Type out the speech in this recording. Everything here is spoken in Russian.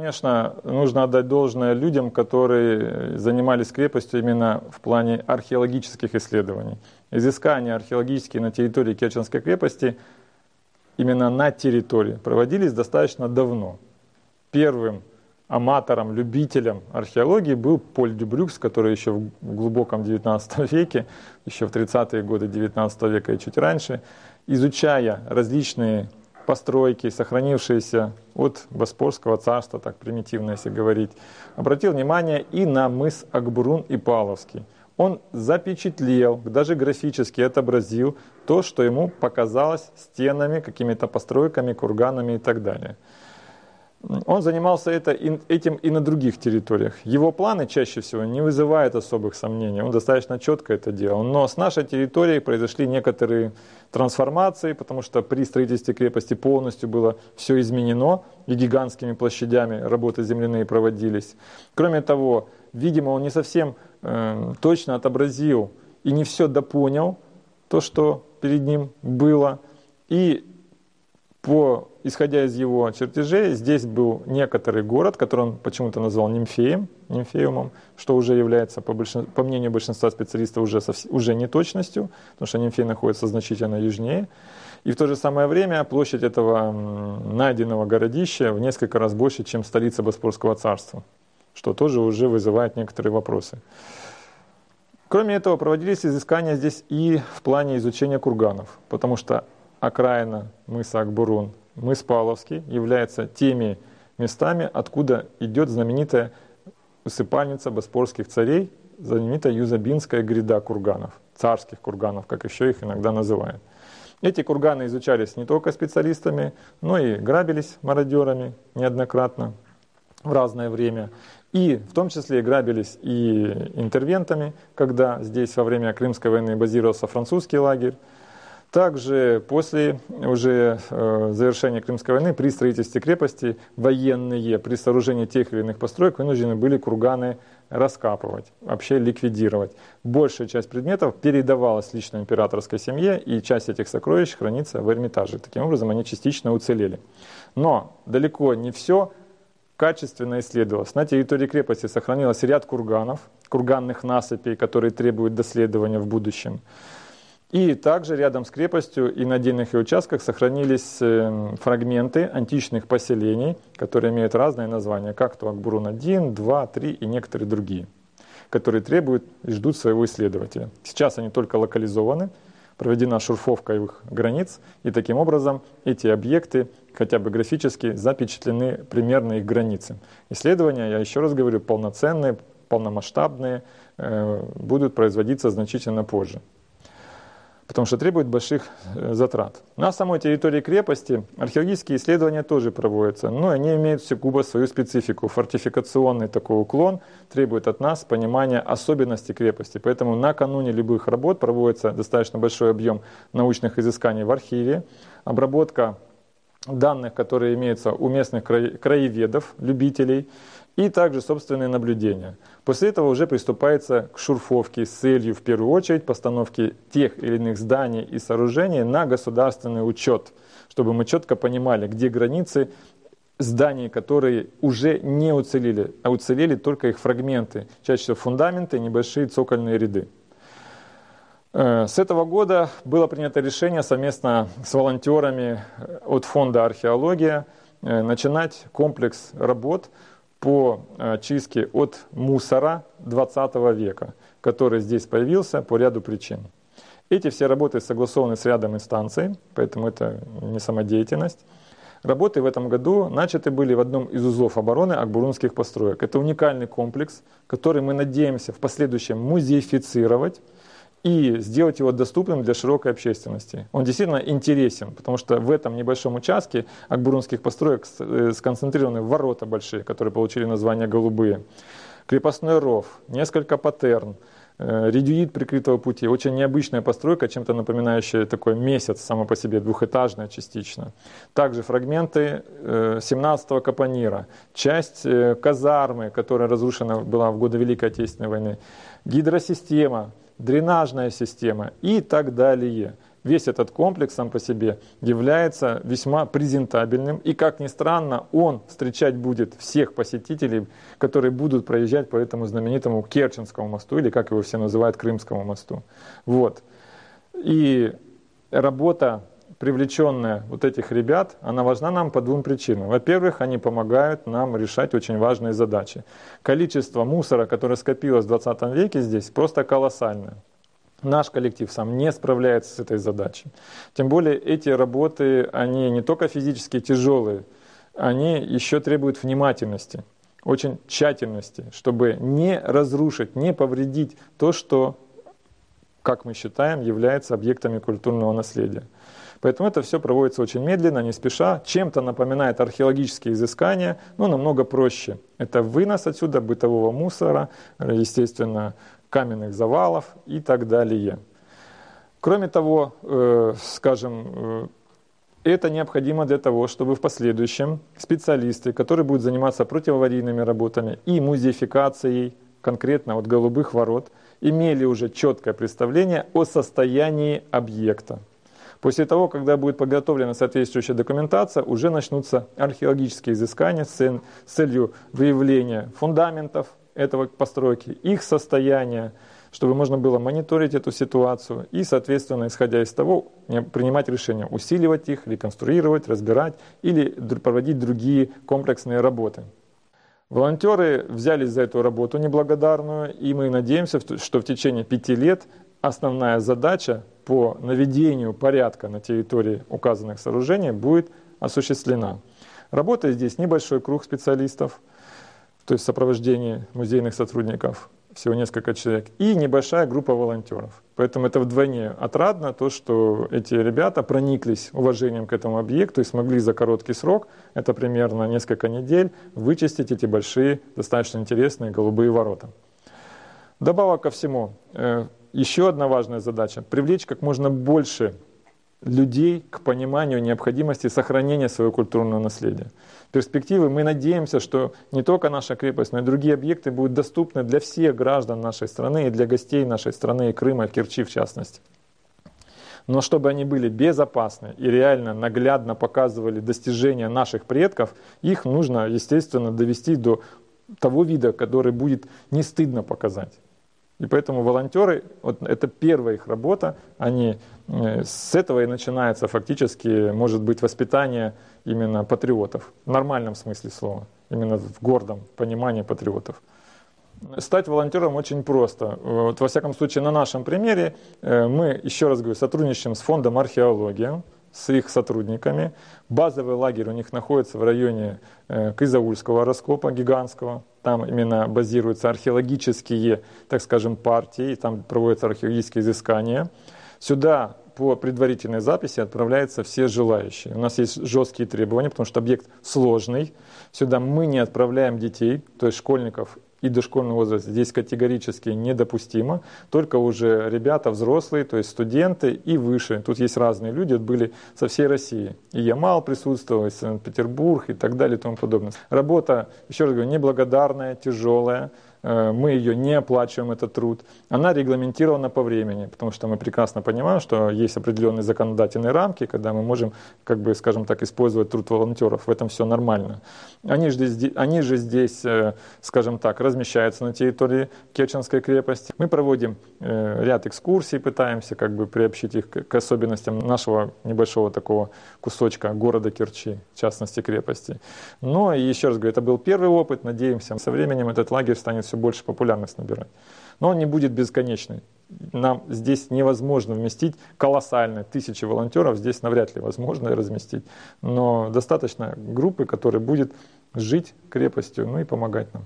конечно, нужно отдать должное людям, которые занимались крепостью именно в плане археологических исследований. Изыскания археологические на территории Керченской крепости именно на территории проводились достаточно давно. Первым аматором, любителем археологии был Поль Дюбрюкс, который еще в глубоком XIX веке, еще в 30-е годы XIX века и чуть раньше, изучая различные постройки, сохранившиеся от Боспорского царства, так примитивно если говорить, обратил внимание и на мыс Акбурун и Павловский. Он запечатлел, даже графически отобразил то, что ему показалось стенами, какими-то постройками, курганами и так далее. Он занимался это, этим и на других территориях. Его планы чаще всего не вызывают особых сомнений, он достаточно четко это делал. Но с нашей территорией произошли некоторые трансформации, потому что при строительстве крепости полностью было все изменено, и гигантскими площадями работы земляные проводились. Кроме того, видимо, он не совсем э, точно отобразил и не все допонял, то, что перед ним было. И по, исходя из его чертежей, здесь был некоторый город, который он почему-то назвал Нимфеем, Нимфеумом, что уже является, по, большин, по мнению большинства специалистов, уже, уже не точностью, потому что Нимфей находится значительно южнее. И в то же самое время площадь этого найденного городища в несколько раз больше, чем столица Боспорского царства, что тоже уже вызывает некоторые вопросы. Кроме этого, проводились изыскания здесь и в плане изучения курганов, потому что окраина мыса Акбурун, мыс Павловский, является теми местами, откуда идет знаменитая усыпальница боспорских царей, знаменитая Юзабинская гряда курганов, царских курганов, как еще их иногда называют. Эти курганы изучались не только специалистами, но и грабились мародерами неоднократно в разное время. И в том числе грабились и интервентами, когда здесь во время Крымской войны базировался французский лагерь. Также после уже э, завершения Крымской войны при строительстве крепости военные при сооружении тех или иных построек вынуждены были курганы раскапывать, вообще ликвидировать. Большая часть предметов передавалась лично императорской семье, и часть этих сокровищ хранится в Эрмитаже. Таким образом, они частично уцелели. Но далеко не все качественно исследовалось. На территории крепости сохранилось ряд курганов, курганных насыпей, которые требуют доследования в будущем. И также рядом с крепостью и на отдельных ее участках сохранились э, фрагменты античных поселений, которые имеют разные названия, как то Акбурун-1, 2, 3 и некоторые другие, которые требуют и ждут своего исследователя. Сейчас они только локализованы, проведена шурфовка их границ, и таким образом эти объекты хотя бы графически запечатлены примерно их границы. Исследования, я еще раз говорю, полноценные, полномасштабные, э, будут производиться значительно позже потому что требует больших э, затрат. На самой территории крепости археологические исследования тоже проводятся, но они имеют сугубо свою специфику. Фортификационный такой уклон требует от нас понимания особенностей крепости. Поэтому накануне любых работ проводится достаточно большой объем научных изысканий в архиве, обработка данных, которые имеются у местных краеведов, любителей, и также собственные наблюдения. После этого уже приступается к шурфовке с целью, в первую очередь, постановки тех или иных зданий и сооружений на государственный учет, чтобы мы четко понимали, где границы зданий, которые уже не уцелели, а уцелели только их фрагменты, чаще всего фундаменты, небольшие цокольные ряды. Э, с этого года было принято решение совместно с волонтерами от фонда «Археология» э, начинать комплекс работ по э, чистке от мусора 20 века, который здесь появился по ряду причин. Эти все работы согласованы с рядом инстанций, поэтому это не самодеятельность. Работы в этом году начаты были в одном из узлов обороны Акбурунских построек. Это уникальный комплекс, который мы надеемся в последующем музеифицировать и сделать его доступным для широкой общественности. Он действительно интересен, потому что в этом небольшом участке акбурунских построек э, сконцентрированы ворота большие, которые получили название «голубые», крепостной ров, несколько патерн, э, редюит прикрытого пути. Очень необычная постройка, чем-то напоминающая такой месяц само по себе, двухэтажная частично. Также фрагменты 17-го э, капонира, часть казармы, которая разрушена была в годы Великой Отечественной войны, гидросистема, дренажная система и так далее. весь этот комплекс сам по себе является весьма презентабельным. И, как ни странно, он встречать будет всех посетителей, которые будут проезжать по этому знаменитому Керченскому мосту, или как его все называют, Крымскому мосту. Вот. И работа привлеченная вот этих ребят, она важна нам по двум причинам. Во-первых, они помогают нам решать очень важные задачи. Количество мусора, которое скопилось в 20 веке здесь, просто колоссальное. Наш коллектив сам не справляется с этой задачей. Тем более эти работы, они не только физически тяжелые, они еще требуют внимательности, очень тщательности, чтобы не разрушить, не повредить то, что, как мы считаем, является объектами культурного наследия. Поэтому это все проводится очень медленно, не спеша. Чем-то напоминает археологические изыскания, но намного проще. Это вынос отсюда бытового мусора, естественно, каменных завалов и так далее. Кроме того, э, скажем, э, это необходимо для того, чтобы в последующем специалисты, которые будут заниматься противоаварийными работами и музеификацией конкретно вот голубых ворот, имели уже четкое представление о состоянии объекта. После того, когда будет подготовлена соответствующая документация, уже начнутся археологические изыскания с целью выявления фундаментов этого постройки, их состояния, чтобы можно было мониторить эту ситуацию и, соответственно, исходя из того, принимать решения, усиливать их, реконструировать, разбирать или проводить другие комплексные работы. Волонтеры взялись за эту работу неблагодарную, и мы надеемся, что в течение пяти лет основная задача по наведению порядка на территории указанных сооружений будет осуществлена. Работает здесь небольшой круг специалистов, то есть сопровождение музейных сотрудников, всего несколько человек, и небольшая группа волонтеров. Поэтому это вдвойне отрадно, то, что эти ребята прониклись уважением к этому объекту и смогли за короткий срок, это примерно несколько недель, вычистить эти большие, достаточно интересные голубые ворота. Добавок ко всему, э, еще одна важная задача – привлечь как можно больше людей к пониманию необходимости сохранения своего культурного наследия. Перспективы мы надеемся, что не только наша крепость, но и другие объекты будут доступны для всех граждан нашей страны и для гостей нашей страны и Крыма, Керчи в частности. Но чтобы они были безопасны и реально наглядно показывали достижения наших предков, их нужно, естественно, довести до того вида, который будет не стыдно показать. И поэтому волонтеры, вот это первая их работа, они э, с этого и начинается фактически, может быть, воспитание именно патриотов, в нормальном смысле слова, именно в гордом понимании патриотов. Стать волонтером очень просто. Вот, во всяком случае, на нашем примере э, мы, еще раз говорю, сотрудничаем с фондом археология, с их сотрудниками. Базовый лагерь у них находится в районе э, Кызаульского раскопа гигантского. Там именно базируются археологические, так скажем, партии, там проводятся археологические изыскания. Сюда по предварительной записи отправляются все желающие. У нас есть жесткие требования, потому что объект сложный. Сюда мы не отправляем детей, то есть школьников и дошкольный возраст здесь категорически недопустимо. Только уже ребята взрослые, то есть студенты и выше. Тут есть разные люди, были со всей России. И Ямал присутствовал, и Санкт-Петербург и так далее и тому подобное. Работа, еще раз говорю, неблагодарная, тяжелая. Э, мы ее не оплачиваем, этот труд. Она регламентирована по времени, потому что мы прекрасно понимаем, что есть определенные законодательные рамки, когда мы можем, как бы, скажем так, использовать труд волонтеров. В этом все нормально. Они же здесь, они же здесь э, скажем так, размещаются на территории Керченской крепости. Мы проводим э, ряд экскурсий, пытаемся как бы приобщить их к особенностям нашего небольшого такого кусочка города Керчи, в частности крепости. Но еще раз говорю, это был первый опыт. Надеемся, со временем этот лагерь станет все больше популярность набирать. Но он не будет бесконечный. Нам здесь невозможно вместить колоссальные тысячи волонтеров, здесь навряд ли возможно разместить. Но достаточно группы, которая будет жить крепостью, ну и помогать нам.